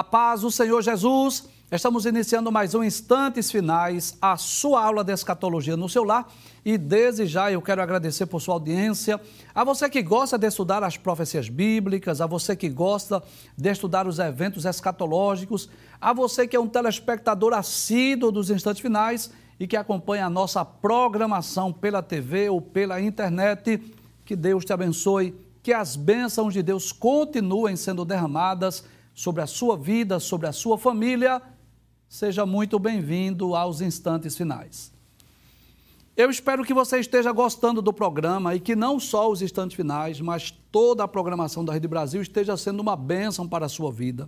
A paz do Senhor Jesus. Estamos iniciando mais um Instantes Finais, a sua aula de escatologia no seu lar. E desde já eu quero agradecer por sua audiência, a você que gosta de estudar as profecias bíblicas, a você que gosta de estudar os eventos escatológicos, a você que é um telespectador assíduo dos Instantes Finais e que acompanha a nossa programação pela TV ou pela internet. Que Deus te abençoe, que as bênçãos de Deus continuem sendo derramadas sobre a sua vida, sobre a sua família. Seja muito bem-vindo aos instantes finais. Eu espero que você esteja gostando do programa e que não só os instantes finais, mas toda a programação da Rede Brasil esteja sendo uma bênção para a sua vida.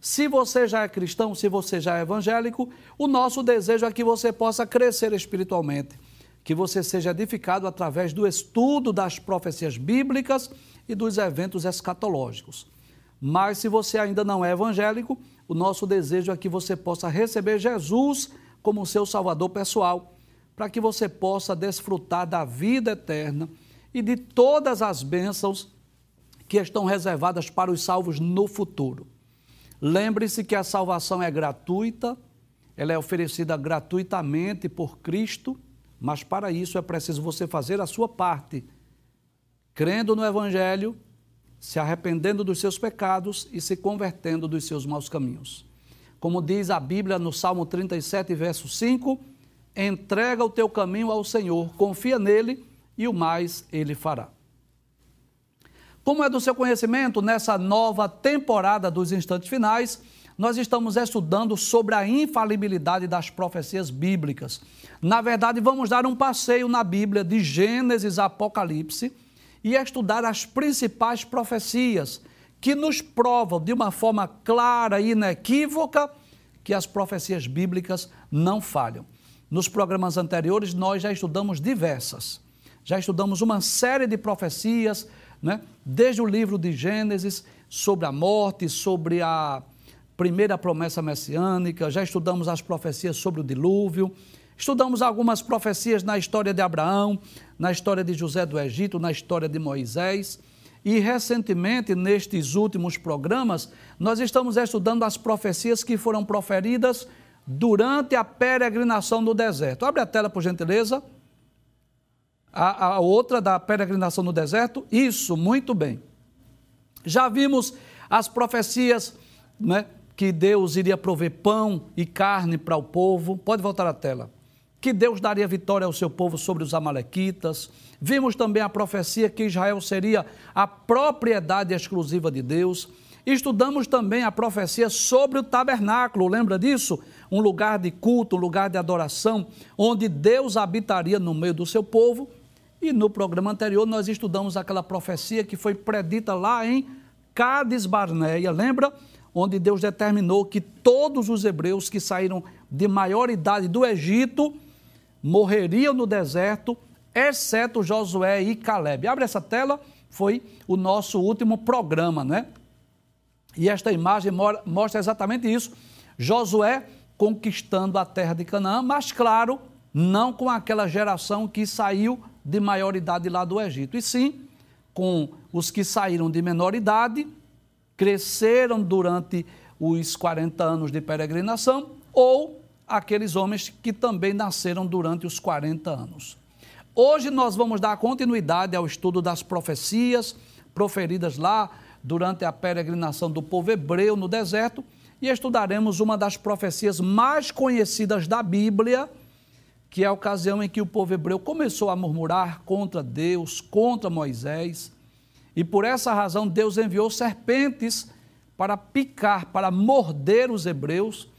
Se você já é cristão, se você já é evangélico, o nosso desejo é que você possa crescer espiritualmente, que você seja edificado através do estudo das profecias bíblicas e dos eventos escatológicos. Mas se você ainda não é evangélico, o nosso desejo é que você possa receber Jesus como seu Salvador pessoal, para que você possa desfrutar da vida eterna e de todas as bênçãos que estão reservadas para os salvos no futuro. Lembre-se que a salvação é gratuita, ela é oferecida gratuitamente por Cristo, mas para isso é preciso você fazer a sua parte, crendo no Evangelho se arrependendo dos seus pecados e se convertendo dos seus maus caminhos. Como diz a Bíblia no Salmo 37, verso 5, entrega o teu caminho ao Senhor, confia nele e o mais ele fará. Como é do seu conhecimento, nessa nova temporada dos instantes finais, nós estamos estudando sobre a infalibilidade das profecias bíblicas. Na verdade, vamos dar um passeio na Bíblia de Gênesis a Apocalipse e estudar as principais profecias que nos provam de uma forma clara e inequívoca que as profecias bíblicas não falham. Nos programas anteriores, nós já estudamos diversas. Já estudamos uma série de profecias, né? desde o livro de Gênesis, sobre a morte, sobre a primeira promessa messiânica, já estudamos as profecias sobre o dilúvio, Estudamos algumas profecias na história de Abraão, na história de José do Egito, na história de Moisés. E recentemente, nestes últimos programas, nós estamos estudando as profecias que foram proferidas durante a peregrinação no deserto. Abre a tela, por gentileza. A, a outra da peregrinação no deserto. Isso, muito bem. Já vimos as profecias né, que Deus iria prover pão e carne para o povo. Pode voltar à tela que Deus daria vitória ao seu povo sobre os Amalequitas. Vimos também a profecia que Israel seria a propriedade exclusiva de Deus. Estudamos também a profecia sobre o tabernáculo, lembra disso? Um lugar de culto, um lugar de adoração, onde Deus habitaria no meio do seu povo. E no programa anterior nós estudamos aquela profecia que foi predita lá em Cades Barneia, lembra? Onde Deus determinou que todos os hebreus que saíram de maior idade do Egito morreriam no deserto, exceto Josué e Caleb. Abre essa tela, foi o nosso último programa, né? E esta imagem mostra exatamente isso. Josué conquistando a terra de Canaã, mas claro, não com aquela geração que saiu de maior idade lá do Egito, e sim com os que saíram de menor idade, cresceram durante os 40 anos de peregrinação ou aqueles homens que também nasceram durante os 40 anos. Hoje nós vamos dar continuidade ao estudo das profecias proferidas lá durante a peregrinação do povo hebreu no deserto e estudaremos uma das profecias mais conhecidas da Bíblia, que é a ocasião em que o povo hebreu começou a murmurar contra Deus, contra Moisés, e por essa razão Deus enviou serpentes para picar, para morder os hebreus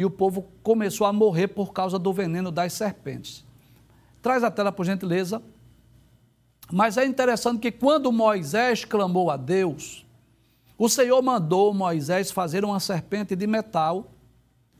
e o povo começou a morrer por causa do veneno das serpentes. Traz a tela, por gentileza. Mas é interessante que quando Moisés clamou a Deus, o Senhor mandou Moisés fazer uma serpente de metal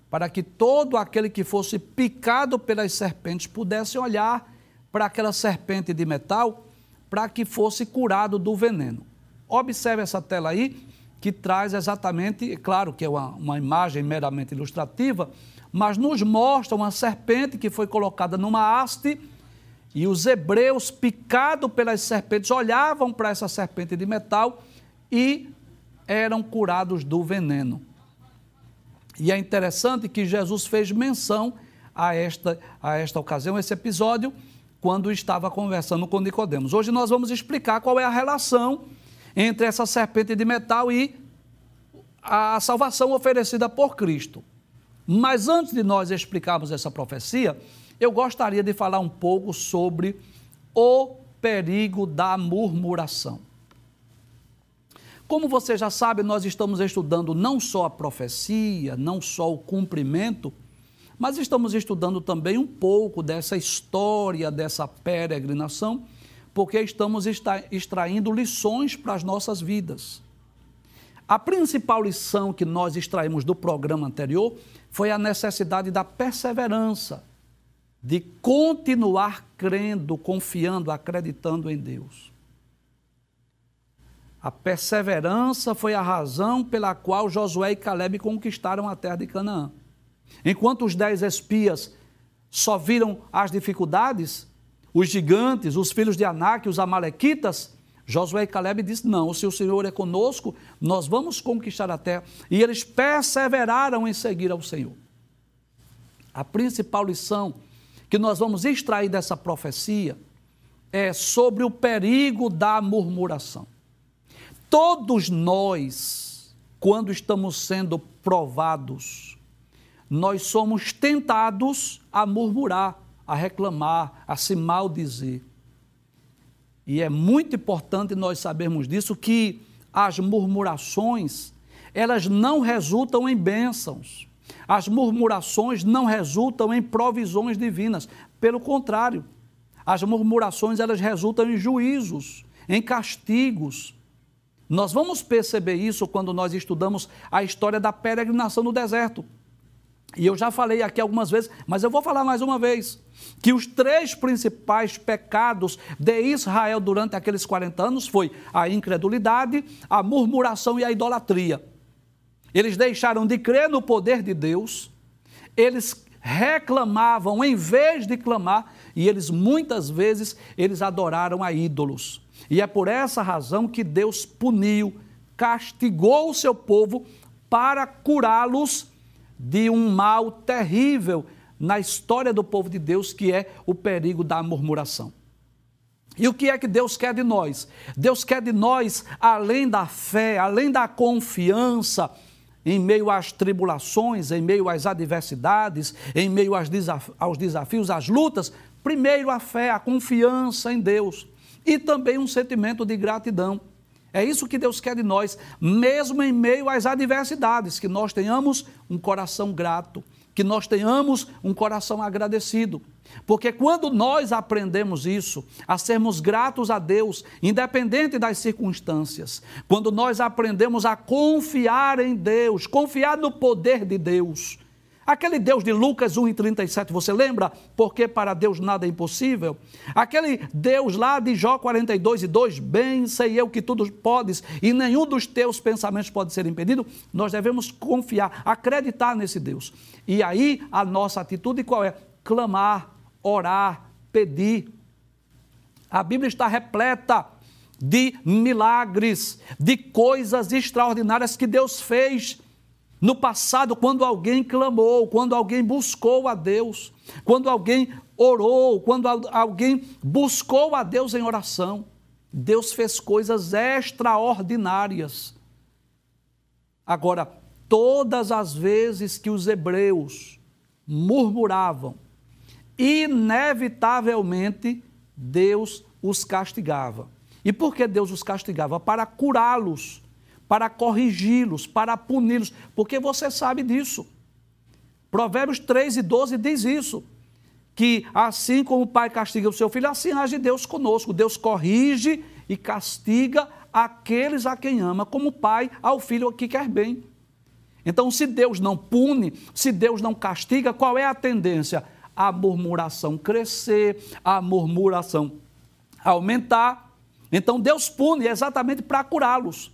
para que todo aquele que fosse picado pelas serpentes pudesse olhar para aquela serpente de metal para que fosse curado do veneno. Observe essa tela aí que traz exatamente, claro que é uma, uma imagem meramente ilustrativa, mas nos mostra uma serpente que foi colocada numa haste e os hebreus, picados pelas serpentes, olhavam para essa serpente de metal e eram curados do veneno. E é interessante que Jesus fez menção a esta, a esta ocasião, esse episódio, quando estava conversando com Nicodemos. Hoje nós vamos explicar qual é a relação entre essa serpente de metal e a salvação oferecida por Cristo. Mas antes de nós explicarmos essa profecia, eu gostaria de falar um pouco sobre o perigo da murmuração. Como você já sabe, nós estamos estudando não só a profecia, não só o cumprimento, mas estamos estudando também um pouco dessa história, dessa peregrinação, porque estamos extraindo lições para as nossas vidas. A principal lição que nós extraímos do programa anterior foi a necessidade da perseverança, de continuar crendo, confiando, acreditando em Deus. A perseverança foi a razão pela qual Josué e Caleb conquistaram a terra de Canaã. Enquanto os dez espias só viram as dificuldades, os gigantes, os filhos de Anak, os amalequitas, Josué e Caleb disse: Não, se o Senhor é conosco, nós vamos conquistar a terra. E eles perseveraram em seguir ao Senhor. A principal lição que nós vamos extrair dessa profecia é sobre o perigo da murmuração. Todos nós, quando estamos sendo provados, nós somos tentados a murmurar, a reclamar, a se maldizer. E é muito importante nós sabermos disso que as murmurações, elas não resultam em bênçãos. As murmurações não resultam em provisões divinas. Pelo contrário, as murmurações elas resultam em juízos, em castigos, nós vamos perceber isso quando nós estudamos a história da peregrinação no deserto. E eu já falei aqui algumas vezes, mas eu vou falar mais uma vez, que os três principais pecados de Israel durante aqueles 40 anos foi a incredulidade, a murmuração e a idolatria. Eles deixaram de crer no poder de Deus, eles reclamavam em vez de clamar, e eles muitas vezes eles adoraram a ídolos. E é por essa razão que Deus puniu, castigou o seu povo para curá-los de um mal terrível na história do povo de Deus, que é o perigo da murmuração. E o que é que Deus quer de nós? Deus quer de nós, além da fé, além da confiança, em meio às tribulações, em meio às adversidades, em meio aos desafios, às lutas, primeiro a fé, a confiança em Deus e também um sentimento de gratidão. É isso que Deus quer de nós, mesmo em meio às adversidades, que nós tenhamos um coração grato, que nós tenhamos um coração agradecido. Porque quando nós aprendemos isso, a sermos gratos a Deus, independente das circunstâncias, quando nós aprendemos a confiar em Deus, confiar no poder de Deus, Aquele Deus de Lucas 1 e 37, você lembra? Porque para Deus nada é impossível. Aquele Deus lá de Jó 42 e 2, bem sei eu que tudo podes e nenhum dos teus pensamentos pode ser impedido. Nós devemos confiar, acreditar nesse Deus. E aí a nossa atitude qual é? Clamar, orar, pedir. A Bíblia está repleta de milagres, de coisas extraordinárias que Deus fez no passado, quando alguém clamou, quando alguém buscou a Deus, quando alguém orou, quando alguém buscou a Deus em oração, Deus fez coisas extraordinárias. Agora, todas as vezes que os hebreus murmuravam, inevitavelmente Deus os castigava. E por que Deus os castigava? Para curá-los para corrigi-los, para puni-los, porque você sabe disso. Provérbios 3 e 12 diz isso, que assim como o pai castiga o seu filho, assim age Deus conosco. Deus corrige e castiga aqueles a quem ama, como o pai ao filho que quer bem. Então, se Deus não pune, se Deus não castiga, qual é a tendência? A murmuração crescer, a murmuração aumentar. Então, Deus pune exatamente para curá-los.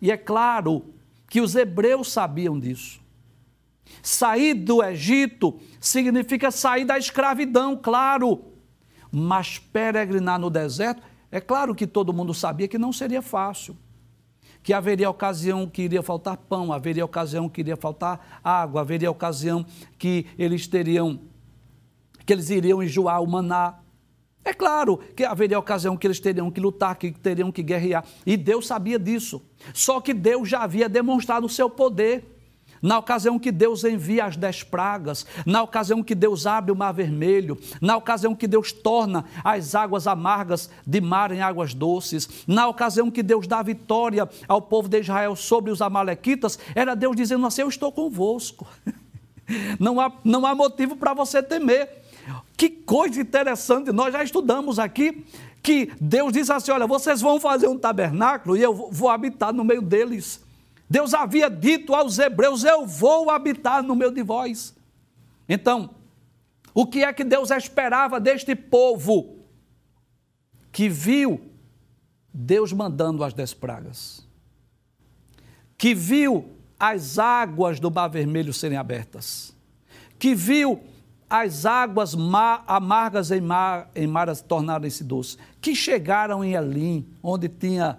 E é claro que os hebreus sabiam disso. Sair do Egito significa sair da escravidão, claro. Mas peregrinar no deserto, é claro que todo mundo sabia que não seria fácil. que haveria ocasião que iria faltar pão, haveria ocasião que iria faltar água, haveria ocasião que eles teriam, que eles iriam enjoar o maná. É claro que haveria ocasião que eles teriam que lutar, que teriam que guerrear. E Deus sabia disso. Só que Deus já havia demonstrado o seu poder na ocasião que Deus envia as dez pragas, na ocasião que Deus abre o mar vermelho, na ocasião que Deus torna as águas amargas de mar em águas doces, na ocasião que Deus dá vitória ao povo de Israel sobre os amalequitas, era Deus dizendo assim: Eu estou convosco. Não há, não há motivo para você temer. Que coisa interessante, nós já estudamos aqui que Deus diz assim: Olha, vocês vão fazer um tabernáculo e eu vou habitar no meio deles. Deus havia dito aos hebreus: Eu vou habitar no meio de vós. Então, o que é que Deus esperava deste povo que viu Deus mandando as dez pragas? Que viu as águas do Mar Vermelho serem abertas? Que viu as águas amargas em, mar, em maras tornarem-se doces? Que chegaram em Elim, onde tinha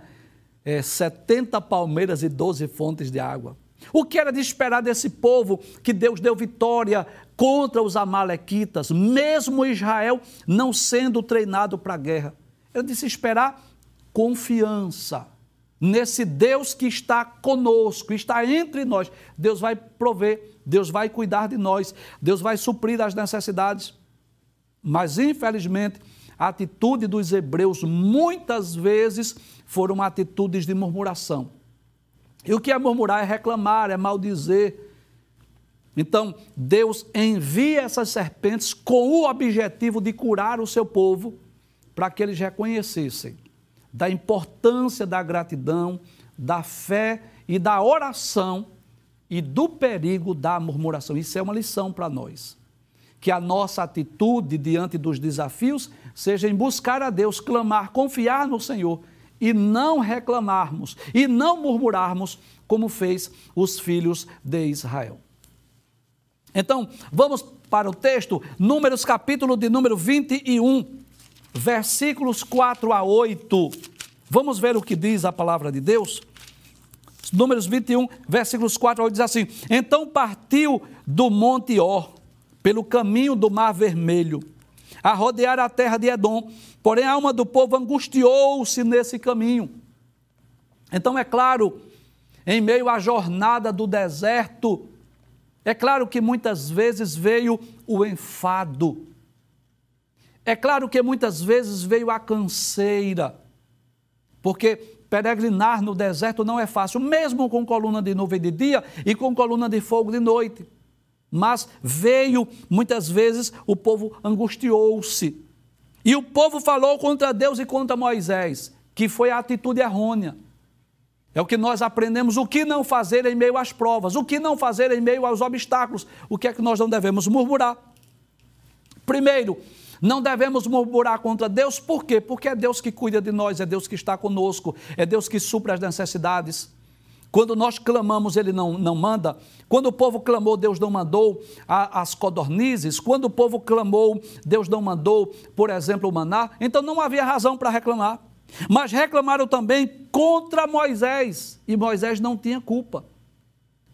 é, 70 palmeiras e 12 fontes de água. O que era de esperar desse povo que Deus deu vitória contra os Amalequitas, mesmo Israel não sendo treinado para a guerra? Era de se esperar confiança nesse Deus que está conosco, está entre nós. Deus vai prover, Deus vai cuidar de nós, Deus vai suprir as necessidades. Mas, infelizmente, a atitude dos hebreus muitas vezes foram atitudes de murmuração. E o que é murmurar? É reclamar, é maldizer. Então, Deus envia essas serpentes com o objetivo de curar o seu povo, para que eles reconhecessem da importância da gratidão, da fé e da oração e do perigo da murmuração. Isso é uma lição para nós. Que a nossa atitude diante dos desafios seja em buscar a Deus, clamar, confiar no Senhor e não reclamarmos e não murmurarmos como fez os filhos de Israel. Então, vamos para o texto, Números capítulo de número 21, versículos 4 a 8. Vamos ver o que diz a palavra de Deus? Números 21, versículos 4 a 8 diz assim: Então partiu do Monte Or, pelo caminho do Mar Vermelho, a rodear a terra de Edom, Porém, a alma do povo angustiou-se nesse caminho. Então, é claro, em meio à jornada do deserto, é claro que muitas vezes veio o enfado. É claro que muitas vezes veio a canseira. Porque peregrinar no deserto não é fácil, mesmo com coluna de nuvem de dia e com coluna de fogo de noite. Mas veio, muitas vezes, o povo angustiou-se. E o povo falou contra Deus e contra Moisés, que foi a atitude errônea. É o que nós aprendemos, o que não fazer em meio às provas, o que não fazer em meio aos obstáculos, o que é que nós não devemos murmurar. Primeiro, não devemos murmurar contra Deus, por quê? Porque é Deus que cuida de nós, é Deus que está conosco, é Deus que supra as necessidades. Quando nós clamamos, ele não, não manda. Quando o povo clamou, Deus não mandou as codornizes. Quando o povo clamou, Deus não mandou, por exemplo, o maná. Então não havia razão para reclamar. Mas reclamaram também contra Moisés. E Moisés não tinha culpa.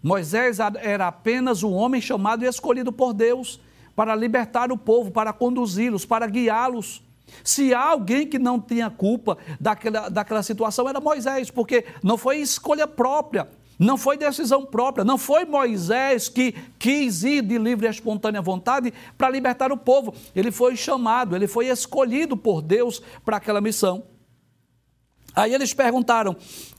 Moisés era apenas um homem chamado e escolhido por Deus para libertar o povo, para conduzi-los, para guiá-los. Se há alguém que não tinha culpa daquela, daquela situação, era Moisés, porque não foi escolha própria, não foi decisão própria, não foi Moisés que quis ir de livre e espontânea vontade para libertar o povo. Ele foi chamado, ele foi escolhido por Deus para aquela missão. Aí eles perguntaram: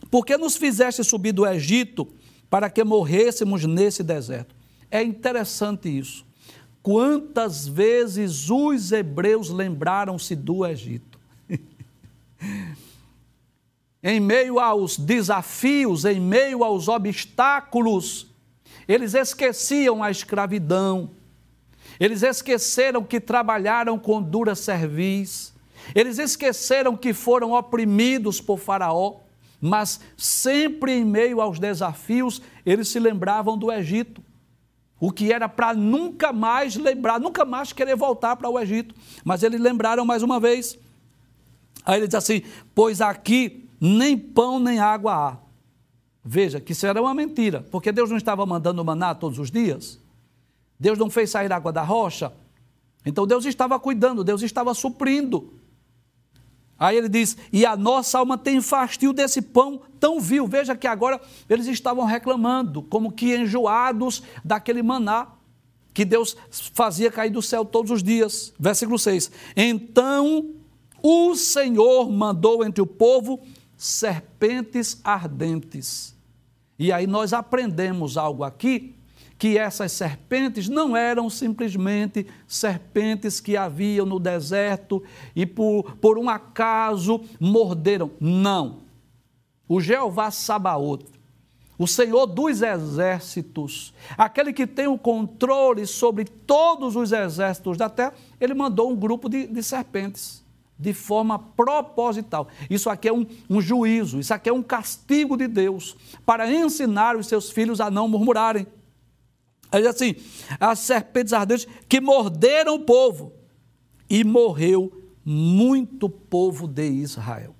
por que nos fizeste subir do Egito para que morrêssemos nesse deserto? É interessante isso. Quantas vezes os hebreus lembraram-se do Egito? em meio aos desafios, em meio aos obstáculos, eles esqueciam a escravidão, eles esqueceram que trabalharam com dura cerviz, eles esqueceram que foram oprimidos por Faraó, mas sempre em meio aos desafios, eles se lembravam do Egito o que era para nunca mais lembrar, nunca mais querer voltar para o Egito. Mas eles lembraram mais uma vez. Aí ele diz assim: Pois aqui nem pão nem água há, Veja que isso era uma mentira, porque Deus não estava mandando maná todos os dias. Deus não fez sair água da rocha. Então Deus estava cuidando, Deus estava suprindo. Aí ele diz: E a nossa alma tem fastio desse pão tão vil. Veja que agora eles estavam reclamando, como que enjoados daquele maná que Deus fazia cair do céu todos os dias. Versículo 6. Então o Senhor mandou entre o povo serpentes ardentes. E aí nós aprendemos algo aqui que essas serpentes não eram simplesmente serpentes que haviam no deserto e por, por um acaso morderam. Não. O Jeová Sabaoth, o Senhor dos exércitos, aquele que tem o controle sobre todos os exércitos da terra, ele mandou um grupo de, de serpentes de forma proposital. Isso aqui é um, um, juízo, isso aqui é um castigo de Deus para ensinar os seus filhos a não murmurarem. Aí assim, as serpentes ardentes que morderam o povo e morreu muito povo de Israel.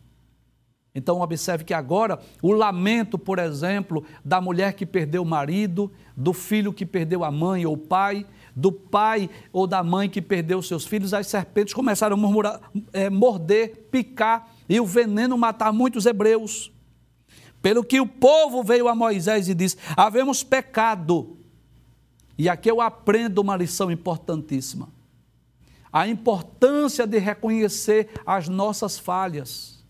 Então, observe que agora o lamento, por exemplo, da mulher que perdeu o marido, do filho que perdeu a mãe ou o pai, do pai ou da mãe que perdeu seus filhos, as serpentes começaram a murmurar, é, morder, picar e o veneno matar muitos hebreus. Pelo que o povo veio a Moisés e disse: Havemos pecado e aqui eu aprendo uma lição importantíssima. A importância de reconhecer as nossas falhas.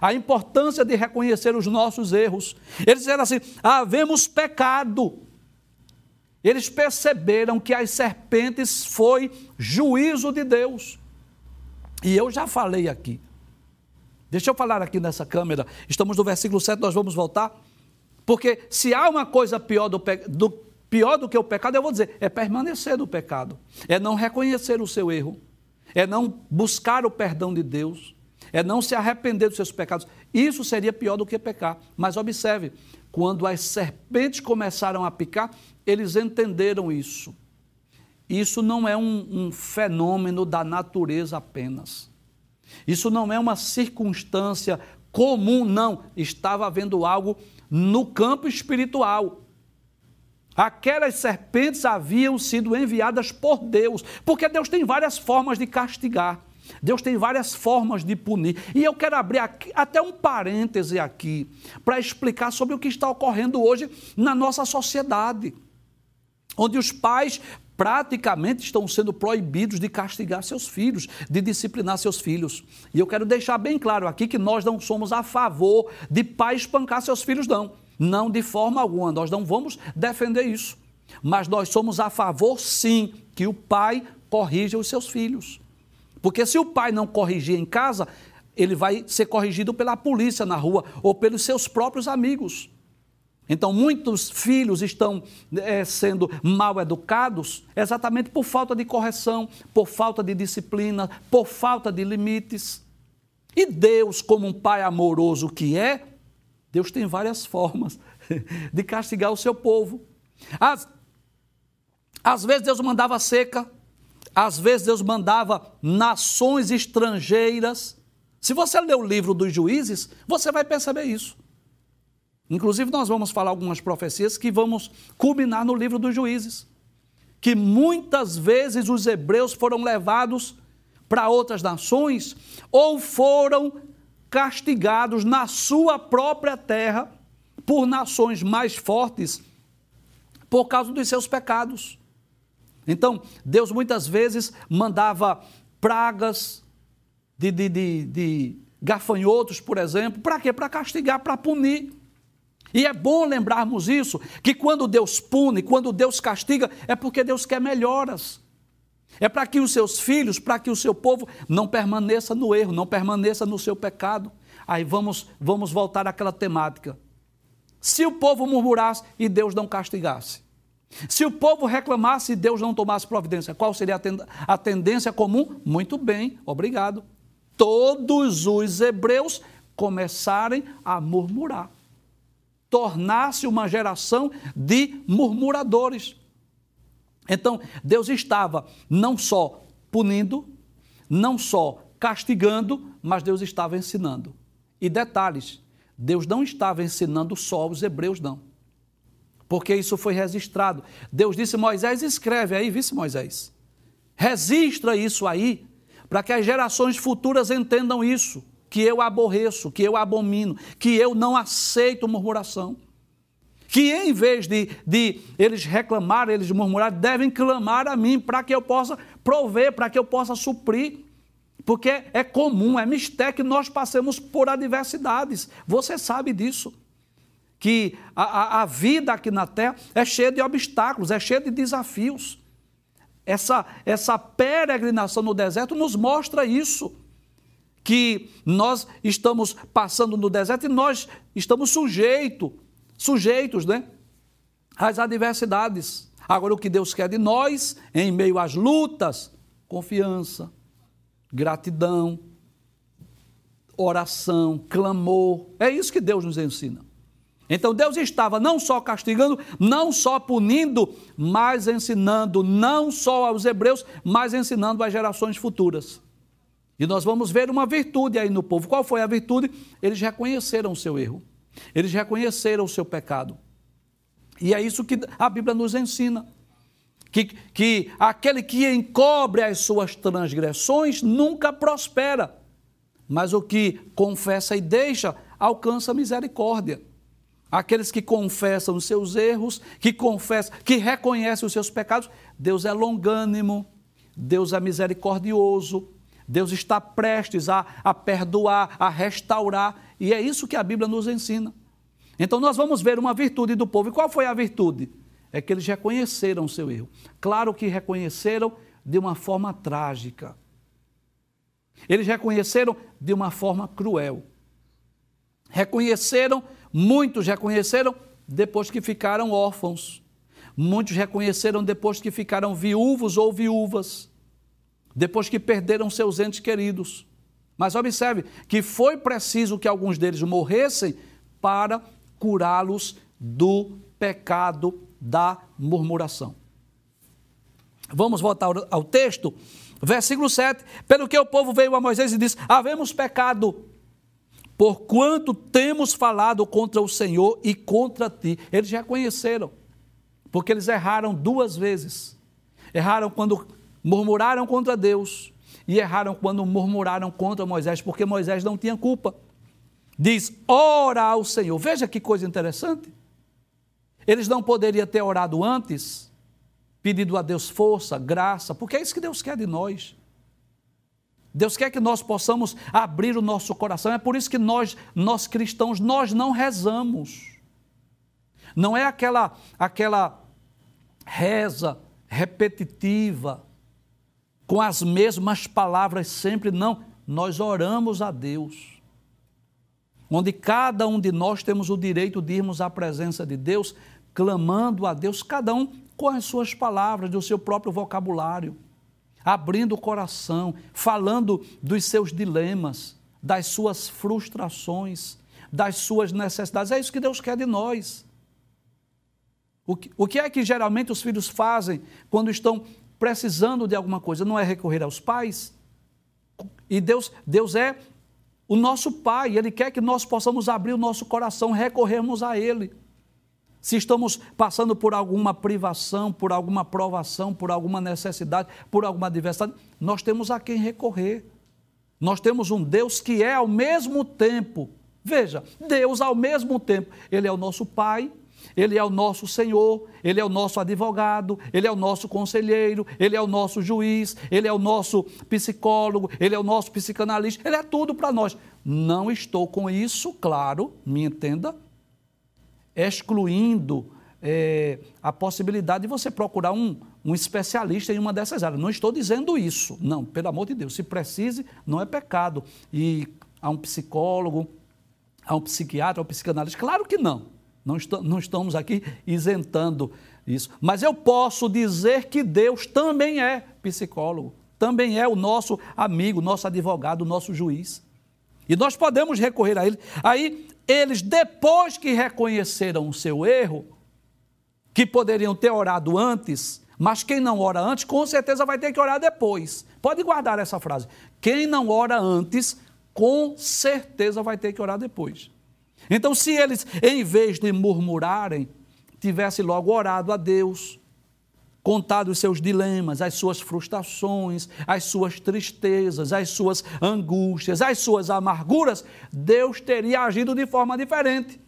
A importância de reconhecer os nossos erros. Eles disseram assim: havemos pecado. Eles perceberam que as serpentes foi juízo de Deus. E eu já falei aqui. Deixa eu falar aqui nessa câmera. Estamos no versículo 7, nós vamos voltar. Porque se há uma coisa pior do, do Pior do que o pecado, eu vou dizer, é permanecer no pecado, é não reconhecer o seu erro, é não buscar o perdão de Deus, é não se arrepender dos seus pecados. Isso seria pior do que pecar. Mas observe, quando as serpentes começaram a picar, eles entenderam isso. Isso não é um, um fenômeno da natureza apenas. Isso não é uma circunstância comum, não. Estava havendo algo no campo espiritual. Aquelas serpentes haviam sido enviadas por Deus, porque Deus tem várias formas de castigar. Deus tem várias formas de punir. E eu quero abrir aqui, até um parêntese aqui para explicar sobre o que está ocorrendo hoje na nossa sociedade, onde os pais praticamente estão sendo proibidos de castigar seus filhos, de disciplinar seus filhos. E eu quero deixar bem claro aqui que nós não somos a favor de pais espancar seus filhos, não. Não de forma alguma, nós não vamos defender isso. Mas nós somos a favor, sim, que o pai corrija os seus filhos. Porque se o pai não corrigir em casa, ele vai ser corrigido pela polícia na rua ou pelos seus próprios amigos. Então, muitos filhos estão é, sendo mal educados exatamente por falta de correção, por falta de disciplina, por falta de limites. E Deus, como um pai amoroso que é, Deus tem várias formas de castigar o seu povo. Às, às vezes Deus mandava seca, às vezes Deus mandava nações estrangeiras. Se você ler o livro dos juízes, você vai perceber isso. Inclusive, nós vamos falar algumas profecias que vamos culminar no livro dos juízes. Que muitas vezes os hebreus foram levados para outras nações ou foram castigados na sua própria terra por nações mais fortes por causa dos seus pecados. Então, Deus muitas vezes mandava pragas de, de, de, de gafanhotos, por exemplo, para quê? Para castigar, para punir. E é bom lembrarmos isso, que quando Deus pune, quando Deus castiga, é porque Deus quer melhoras. É para que os seus filhos, para que o seu povo não permaneça no erro, não permaneça no seu pecado. Aí vamos, vamos voltar àquela temática. Se o povo murmurasse e Deus não castigasse, se o povo reclamasse e Deus não tomasse providência, qual seria a tendência comum? Muito bem, obrigado. Todos os hebreus começarem a murmurar. Tornar-se uma geração de murmuradores. Então, Deus estava não só punindo, não só castigando, mas Deus estava ensinando. E detalhes: Deus não estava ensinando só aos hebreus, não. Porque isso foi registrado. Deus disse: Moisés, escreve aí, vice Moisés. Registra isso aí, para que as gerações futuras entendam isso. Que eu aborreço, que eu abomino, que eu não aceito murmuração. Que em vez de, de eles reclamarem, eles murmurarem, devem clamar a mim para que eu possa prover, para que eu possa suprir. Porque é comum, é mistério que nós passemos por adversidades. Você sabe disso. Que a, a, a vida aqui na Terra é cheia de obstáculos, é cheia de desafios. Essa, essa peregrinação no deserto nos mostra isso. Que nós estamos passando no deserto e nós estamos sujeitos, sujeitos, né? Às adversidades. Agora, o que Deus quer de nós, em meio às lutas, confiança, gratidão, oração, clamor. É isso que Deus nos ensina. Então Deus estava não só castigando, não só punindo, mas ensinando não só aos hebreus, mas ensinando às gerações futuras. E nós vamos ver uma virtude aí no povo. Qual foi a virtude? Eles reconheceram o seu erro. Eles reconheceram o seu pecado. E é isso que a Bíblia nos ensina que, que aquele que encobre as suas transgressões nunca prospera, mas o que confessa e deixa alcança misericórdia. Aqueles que confessam os seus erros, que confessam, que reconhecem os seus pecados, Deus é longânimo, Deus é misericordioso, Deus está prestes a, a perdoar, a restaurar, e é isso que a Bíblia nos ensina. Então nós vamos ver uma virtude do povo. E qual foi a virtude? é que eles reconheceram o seu erro. Claro que reconheceram de uma forma trágica. Eles reconheceram de uma forma cruel. Reconheceram, muitos reconheceram depois que ficaram órfãos. Muitos reconheceram depois que ficaram viúvos ou viúvas. Depois que perderam seus entes queridos. Mas observe que foi preciso que alguns deles morressem para curá-los do pecado da murmuração. Vamos voltar ao texto, versículo 7. Pelo que o povo veio a Moisés e disse: Havemos pecado, porquanto temos falado contra o Senhor e contra ti. Eles reconheceram, porque eles erraram duas vezes. Erraram quando murmuraram contra Deus e erraram quando murmuraram contra Moisés, porque Moisés não tinha culpa. Diz: ora ao Senhor. Veja que coisa interessante. Eles não poderiam ter orado antes, pedido a Deus força, graça, porque é isso que Deus quer de nós. Deus quer que nós possamos abrir o nosso coração. É por isso que nós, nós cristãos, nós não rezamos. Não é aquela aquela reza repetitiva com as mesmas palavras sempre, não. Nós oramos a Deus onde cada um de nós temos o direito de irmos à presença de Deus clamando a Deus, cada um com as suas palavras, do seu próprio vocabulário, abrindo o coração, falando dos seus dilemas, das suas frustrações, das suas necessidades. É isso que Deus quer de nós. O que, o que é que geralmente os filhos fazem quando estão precisando de alguma coisa? Não é recorrer aos pais? E Deus, Deus é o nosso Pai, Ele quer que nós possamos abrir o nosso coração, recorrermos a Ele se estamos passando por alguma privação, por alguma provação, por alguma necessidade, por alguma adversidade, nós temos a quem recorrer. Nós temos um Deus que é ao mesmo tempo, veja, Deus ao mesmo tempo, Ele é o nosso Pai, Ele é o nosso Senhor, Ele é o nosso advogado, Ele é o nosso conselheiro, Ele é o nosso juiz, Ele é o nosso psicólogo, Ele é o nosso psicanalista, Ele é tudo para nós. Não estou com isso, claro, me entenda, excluindo é, a possibilidade de você procurar um, um especialista em uma dessas áreas. Não estou dizendo isso, não, pelo amor de Deus. Se precise, não é pecado. E há um psicólogo, há um psiquiatra, há um psicanalista. Claro que não. Não, não estamos aqui isentando isso. Mas eu posso dizer que Deus também é psicólogo, também é o nosso amigo, nosso advogado, nosso juiz. E nós podemos recorrer a ele. Aí eles, depois que reconheceram o seu erro, que poderiam ter orado antes, mas quem não ora antes, com certeza vai ter que orar depois. Pode guardar essa frase. Quem não ora antes, com certeza vai ter que orar depois. Então, se eles, em vez de murmurarem, tivessem logo orado a Deus, contado os seus dilemas, as suas frustrações, as suas tristezas, as suas angústias, as suas amarguras, Deus teria agido de forma diferente.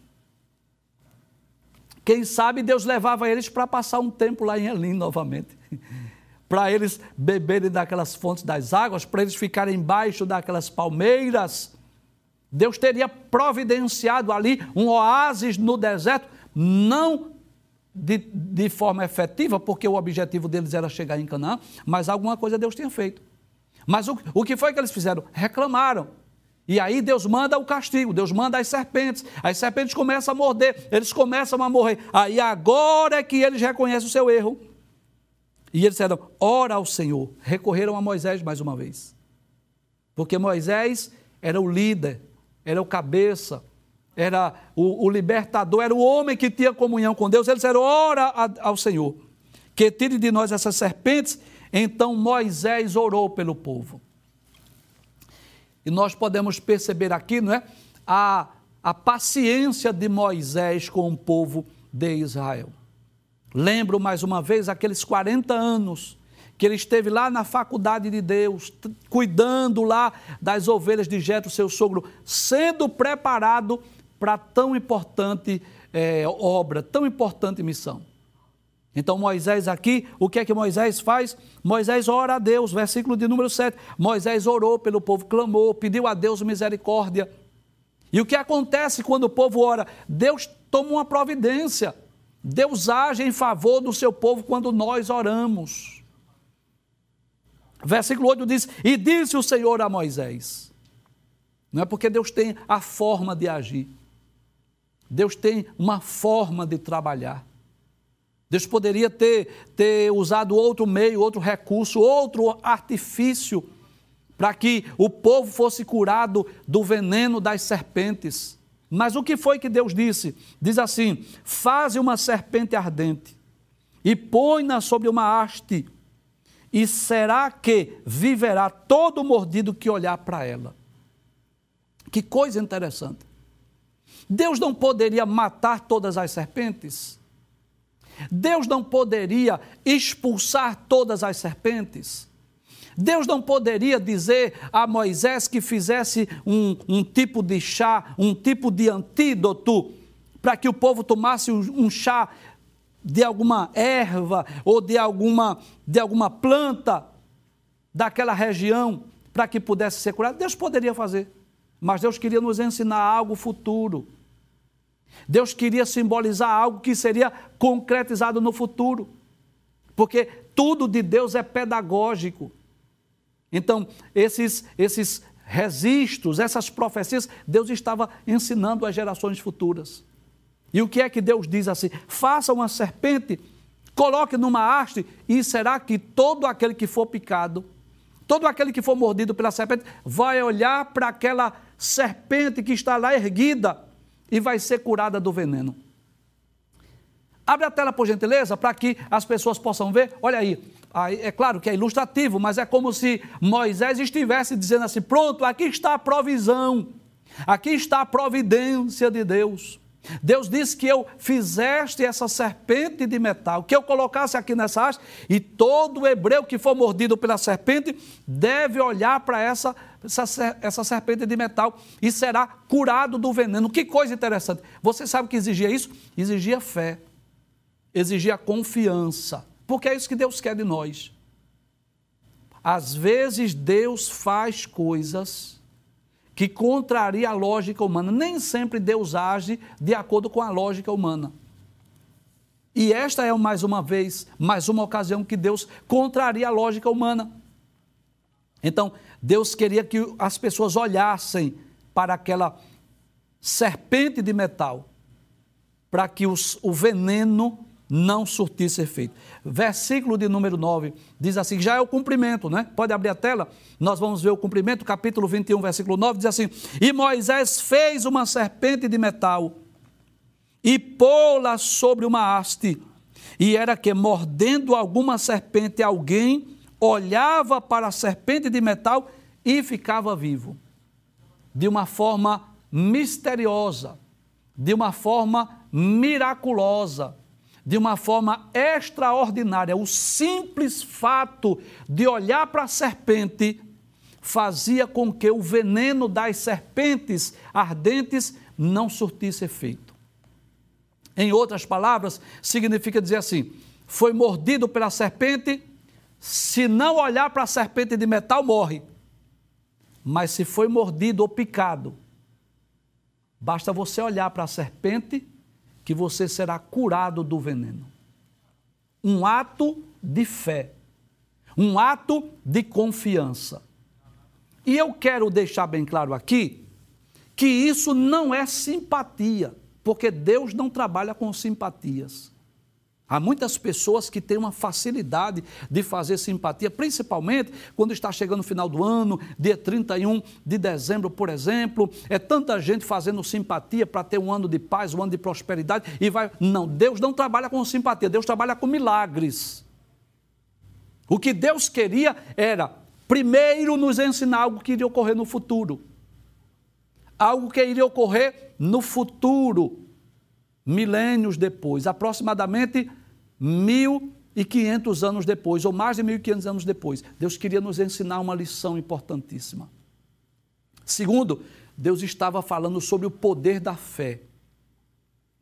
Quem sabe Deus levava eles para passar um tempo lá em Elim novamente. para eles beberem daquelas fontes das águas, para eles ficarem embaixo daquelas palmeiras. Deus teria providenciado ali um oásis no deserto, não de, de forma efetiva, porque o objetivo deles era chegar em Canaã, mas alguma coisa Deus tinha feito. Mas o, o que foi que eles fizeram? Reclamaram. E aí Deus manda o castigo, Deus manda as serpentes. As serpentes começam a morder, eles começam a morrer. Aí agora é que eles reconhecem o seu erro. E eles disseram: ora ao Senhor. Recorreram a Moisés mais uma vez. Porque Moisés era o líder, era o cabeça, era o, o, libertador, era o homem que tinha comunhão com Deus. Eles disseram: ora ao Senhor, que tire de nós essas serpentes. Então Moisés orou pelo povo. E nós podemos perceber aqui, não é? A, a paciência de Moisés com o povo de Israel. Lembro mais uma vez aqueles 40 anos que ele esteve lá na faculdade de Deus, cuidando lá das ovelhas de Jetro, seu sogro, sendo preparado para tão importante é, obra, tão importante missão. Então Moisés aqui, o que é que Moisés faz? Moisés ora a Deus, versículo de número 7. Moisés orou pelo povo, clamou, pediu a Deus misericórdia. E o que acontece quando o povo ora? Deus toma uma providência. Deus age em favor do seu povo quando nós oramos. Versículo 8 diz: E disse o Senhor a Moisés. Não é porque Deus tem a forma de agir. Deus tem uma forma de trabalhar. Deus poderia ter, ter usado outro meio, outro recurso, outro artifício para que o povo fosse curado do veneno das serpentes. Mas o que foi que Deus disse? Diz assim: Faze uma serpente ardente e põe-na sobre uma haste, e será que viverá todo mordido que olhar para ela. Que coisa interessante. Deus não poderia matar todas as serpentes? Deus não poderia expulsar todas as serpentes? Deus não poderia dizer a Moisés que fizesse um, um tipo de chá, um tipo de antídoto, para que o povo tomasse um, um chá de alguma erva ou de alguma, de alguma planta daquela região para que pudesse ser curado? Deus poderia fazer, mas Deus queria nos ensinar algo futuro. Deus queria simbolizar algo que seria concretizado no futuro. Porque tudo de Deus é pedagógico. Então, esses, esses registros, essas profecias, Deus estava ensinando às gerações futuras. E o que é que Deus diz assim? Faça uma serpente, coloque numa haste, e será que todo aquele que for picado, todo aquele que for mordido pela serpente, vai olhar para aquela serpente que está lá erguida e vai ser curada do veneno. Abre a tela, por gentileza, para que as pessoas possam ver. Olha aí, aí, é claro que é ilustrativo, mas é como se Moisés estivesse dizendo assim: pronto, aqui está a provisão, aqui está a providência de Deus. Deus disse que eu fizeste essa serpente de metal, que eu colocasse aqui nessa haste, e todo hebreu que for mordido pela serpente deve olhar para essa, essa, essa serpente de metal e será curado do veneno. Que coisa interessante. Você sabe que exigia isso? Exigia fé, exigia confiança, porque é isso que Deus quer de nós. Às vezes Deus faz coisas que contraria a lógica humana. Nem sempre Deus age de acordo com a lógica humana. E esta é mais uma vez, mais uma ocasião que Deus contraria a lógica humana. Então, Deus queria que as pessoas olhassem para aquela serpente de metal, para que os, o veneno não surtisse efeito. Versículo de número 9 diz assim: já é o cumprimento, né? Pode abrir a tela, nós vamos ver o cumprimento, capítulo 21, versículo 9, diz assim: E Moisés fez uma serpente de metal e pô-la sobre uma haste, e era que, mordendo alguma serpente, alguém olhava para a serpente de metal e ficava vivo. De uma forma misteriosa, de uma forma miraculosa, de uma forma extraordinária. O simples fato de olhar para a serpente fazia com que o veneno das serpentes ardentes não surtisse efeito. Em outras palavras, significa dizer assim: foi mordido pela serpente, se não olhar para a serpente de metal, morre. Mas se foi mordido ou picado, basta você olhar para a serpente que você será curado do veneno. Um ato de fé, um ato de confiança. E eu quero deixar bem claro aqui que isso não é simpatia, porque Deus não trabalha com simpatias. Há muitas pessoas que têm uma facilidade de fazer simpatia, principalmente quando está chegando o final do ano, dia 31 de dezembro, por exemplo. É tanta gente fazendo simpatia para ter um ano de paz, um ano de prosperidade e vai. Não, Deus não trabalha com simpatia, Deus trabalha com milagres. O que Deus queria era, primeiro, nos ensinar algo que iria ocorrer no futuro. Algo que iria ocorrer no futuro milênios depois, aproximadamente 1.500 anos depois, ou mais de 1.500 anos depois. Deus queria nos ensinar uma lição importantíssima. Segundo, Deus estava falando sobre o poder da fé.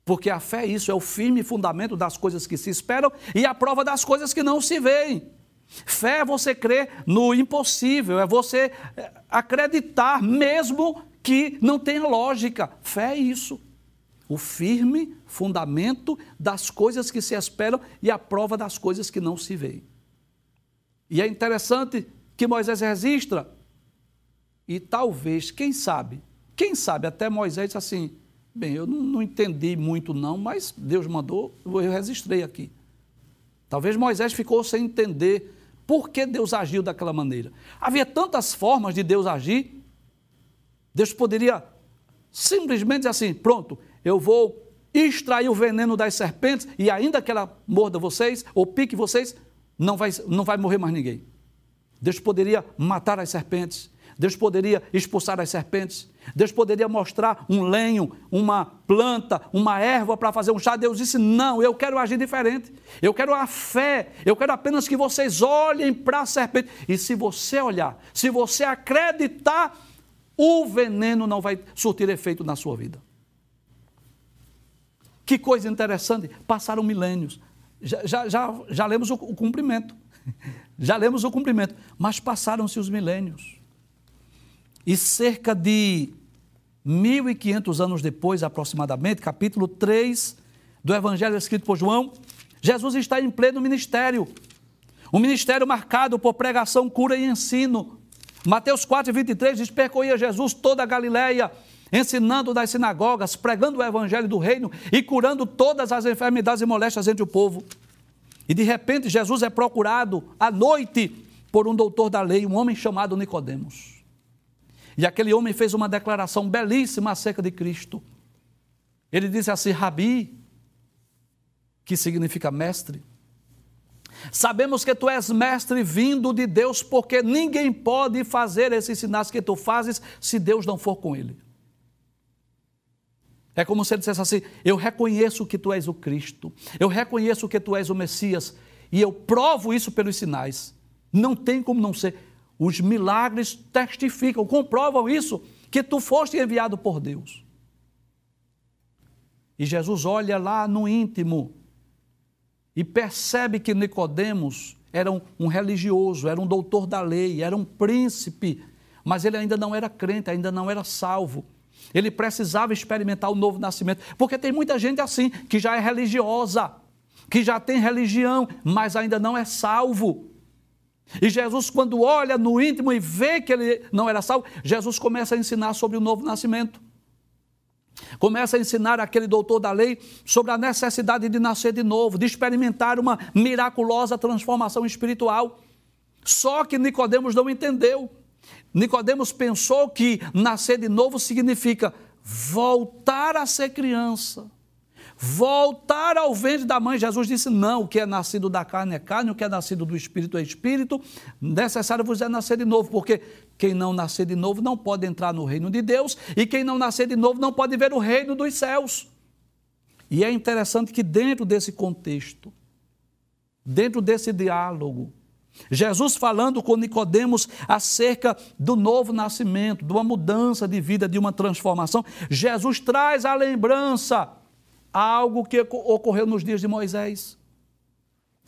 Porque a fé é isso, é o firme fundamento das coisas que se esperam e a prova das coisas que não se veem. Fé é você crer no impossível, é você é, acreditar mesmo que não tenha lógica. Fé é isso o firme fundamento das coisas que se esperam e a prova das coisas que não se veem. E é interessante que Moisés registra, e talvez, quem sabe, quem sabe até Moisés disse assim, bem, eu não, não entendi muito não, mas Deus mandou, eu registrei aqui. Talvez Moisés ficou sem entender por que Deus agiu daquela maneira. Havia tantas formas de Deus agir, Deus poderia simplesmente dizer assim, pronto, eu vou extrair o veneno das serpentes e ainda que ela morda vocês ou pique vocês, não vai, não vai morrer mais ninguém. Deus poderia matar as serpentes, Deus poderia expulsar as serpentes, Deus poderia mostrar um lenho, uma planta, uma erva para fazer um chá. Deus disse: Não, eu quero agir diferente. Eu quero a fé. Eu quero apenas que vocês olhem para a serpente. E se você olhar, se você acreditar, o veneno não vai surtir efeito na sua vida. Que coisa interessante, passaram milênios. Já, já, já, já lemos o, o cumprimento. Já lemos o cumprimento. Mas passaram-se os milênios. E cerca de 1.500 anos depois, aproximadamente, capítulo 3 do Evangelho escrito por João, Jesus está em pleno ministério. Um ministério marcado por pregação, cura e ensino. Mateus 4, 23 diz: Percorria Jesus toda a Galileia ensinando nas sinagogas, pregando o evangelho do reino e curando todas as enfermidades e moléstias entre o povo. E de repente Jesus é procurado à noite por um doutor da lei, um homem chamado Nicodemos. E aquele homem fez uma declaração belíssima acerca de Cristo. Ele disse assim: Rabi, que significa mestre. Sabemos que tu és mestre vindo de Deus, porque ninguém pode fazer esses sinais que tu fazes se Deus não for com ele. É como se ele dissesse assim: Eu reconheço que tu és o Cristo, eu reconheço que tu és o Messias, e eu provo isso pelos sinais. Não tem como não ser. Os milagres testificam, comprovam isso, que tu foste enviado por Deus. E Jesus olha lá no íntimo e percebe que Nicodemos era um, um religioso, era um doutor da lei, era um príncipe, mas ele ainda não era crente, ainda não era salvo. Ele precisava experimentar o novo nascimento, porque tem muita gente assim, que já é religiosa, que já tem religião, mas ainda não é salvo. E Jesus, quando olha no íntimo e vê que ele não era salvo, Jesus começa a ensinar sobre o novo nascimento. Começa a ensinar aquele doutor da lei sobre a necessidade de nascer de novo, de experimentar uma miraculosa transformação espiritual. Só que Nicodemos não entendeu. Nicodemos pensou que nascer de novo significa voltar a ser criança, voltar ao ventre da mãe. Jesus disse: Não, o que é nascido da carne é carne, o que é nascido do espírito é espírito. Necessário vos é nascer de novo, porque quem não nascer de novo não pode entrar no reino de Deus, e quem não nascer de novo não pode ver o reino dos céus. E é interessante que, dentro desse contexto, dentro desse diálogo, Jesus falando com Nicodemos acerca do novo nascimento, de uma mudança de vida, de uma transformação, Jesus traz a lembrança algo que ocorreu nos dias de Moisés.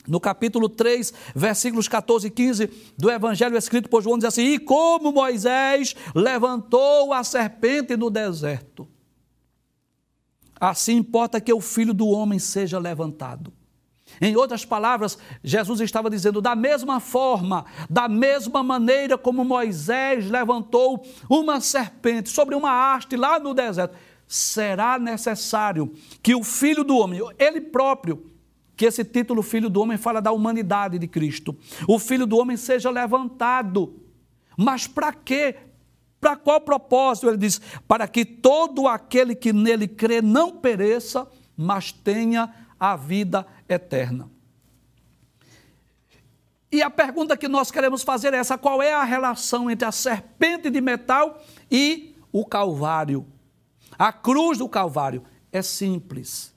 No capítulo 3, versículos 14 e 15 do Evangelho escrito por João, diz assim: E como Moisés levantou a serpente no deserto, assim importa que o filho do homem seja levantado. Em outras palavras, Jesus estava dizendo: da mesma forma, da mesma maneira como Moisés levantou uma serpente sobre uma haste lá no deserto, será necessário que o Filho do Homem, ele próprio, que esse título Filho do Homem fala da humanidade de Cristo, o Filho do Homem seja levantado. Mas para quê? Para qual propósito? Ele diz: para que todo aquele que nele crê não pereça, mas tenha a vida eterna. E a pergunta que nós queremos fazer é essa: qual é a relação entre a serpente de metal e o Calvário? A cruz do Calvário é simples.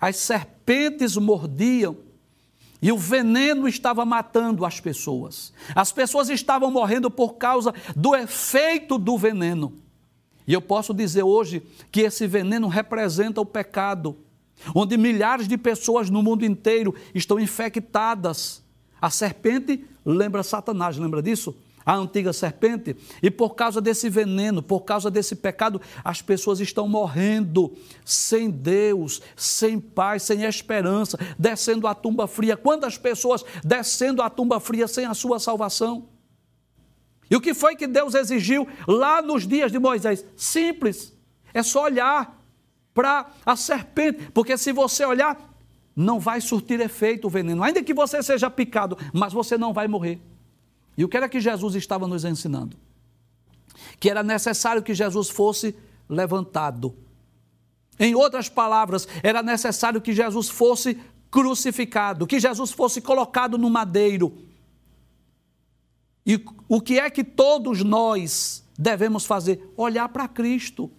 As serpentes mordiam e o veneno estava matando as pessoas. As pessoas estavam morrendo por causa do efeito do veneno. E eu posso dizer hoje que esse veneno representa o pecado, onde milhares de pessoas no mundo inteiro estão infectadas. A serpente lembra Satanás, lembra disso? a antiga serpente, e por causa desse veneno, por causa desse pecado, as pessoas estão morrendo sem Deus, sem paz, sem esperança, descendo a tumba fria. Quantas pessoas descendo a tumba fria sem a sua salvação? E o que foi que Deus exigiu lá nos dias de Moisés? Simples, é só olhar para a serpente, porque se você olhar, não vai surtir efeito o veneno, ainda que você seja picado, mas você não vai morrer. E o que era que Jesus estava nos ensinando? Que era necessário que Jesus fosse levantado. Em outras palavras, era necessário que Jesus fosse crucificado, que Jesus fosse colocado no madeiro. E o que é que todos nós devemos fazer? Olhar para Cristo.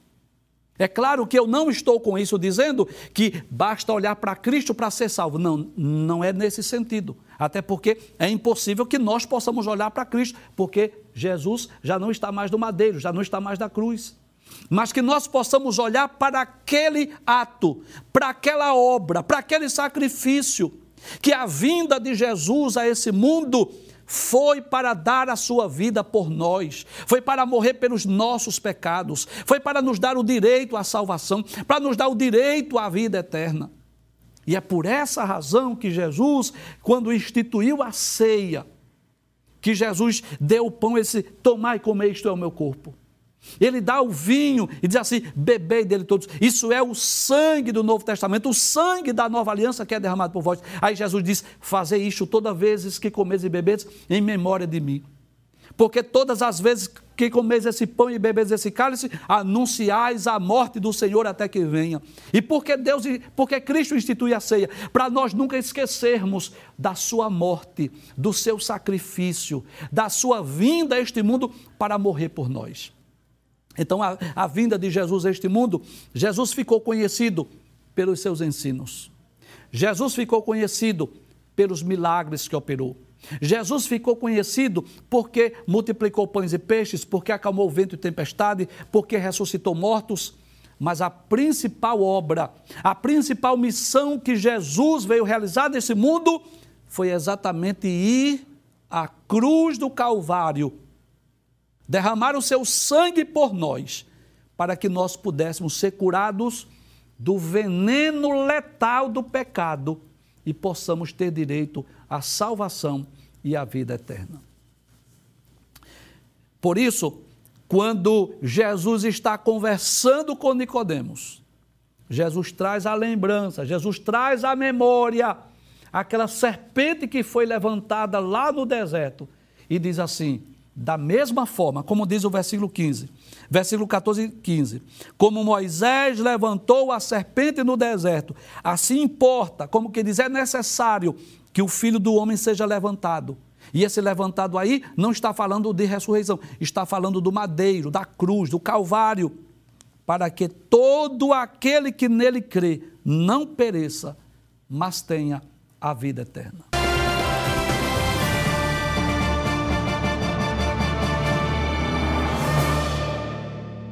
É claro que eu não estou com isso dizendo que basta olhar para Cristo para ser salvo. Não, não é nesse sentido. Até porque é impossível que nós possamos olhar para Cristo, porque Jesus já não está mais no madeiro, já não está mais na cruz. Mas que nós possamos olhar para aquele ato, para aquela obra, para aquele sacrifício, que a vinda de Jesus a esse mundo foi para dar a sua vida por nós, foi para morrer pelos nossos pecados, foi para nos dar o direito à salvação, para nos dar o direito à vida eterna. E é por essa razão que Jesus, quando instituiu a ceia, que Jesus deu o pão, esse tomar e comer, isto é o meu corpo. Ele dá o vinho e diz assim: bebei dele todos. Isso é o sangue do Novo Testamento, o sangue da nova aliança que é derramado por vós. Aí Jesus diz: Fazei isto todas as vezes que comeis e bebeis em memória de mim. Porque todas as vezes que comeis esse pão e bebeis esse cálice, anunciais a morte do Senhor até que venha. E porque Deus, porque Cristo institui a ceia, para nós nunca esquecermos da sua morte, do seu sacrifício, da sua vinda a este mundo para morrer por nós. Então, a, a vinda de Jesus a este mundo, Jesus ficou conhecido pelos seus ensinos. Jesus ficou conhecido pelos milagres que operou. Jesus ficou conhecido porque multiplicou pães e peixes, porque acalmou vento e tempestade, porque ressuscitou mortos. Mas a principal obra, a principal missão que Jesus veio realizar nesse mundo foi exatamente ir à cruz do Calvário derramar o seu sangue por nós, para que nós pudéssemos ser curados do veneno letal do pecado e possamos ter direito à salvação e à vida eterna. Por isso, quando Jesus está conversando com Nicodemos, Jesus traz a lembrança, Jesus traz a memória aquela serpente que foi levantada lá no deserto e diz assim: Da mesma forma, como diz o versículo 15, versículo 14 e 15: Como Moisés levantou a serpente no deserto, assim importa, como que diz, é necessário que o filho do homem seja levantado. E esse levantado aí não está falando de ressurreição, está falando do madeiro, da cruz, do calvário, para que todo aquele que nele crê não pereça, mas tenha a vida eterna.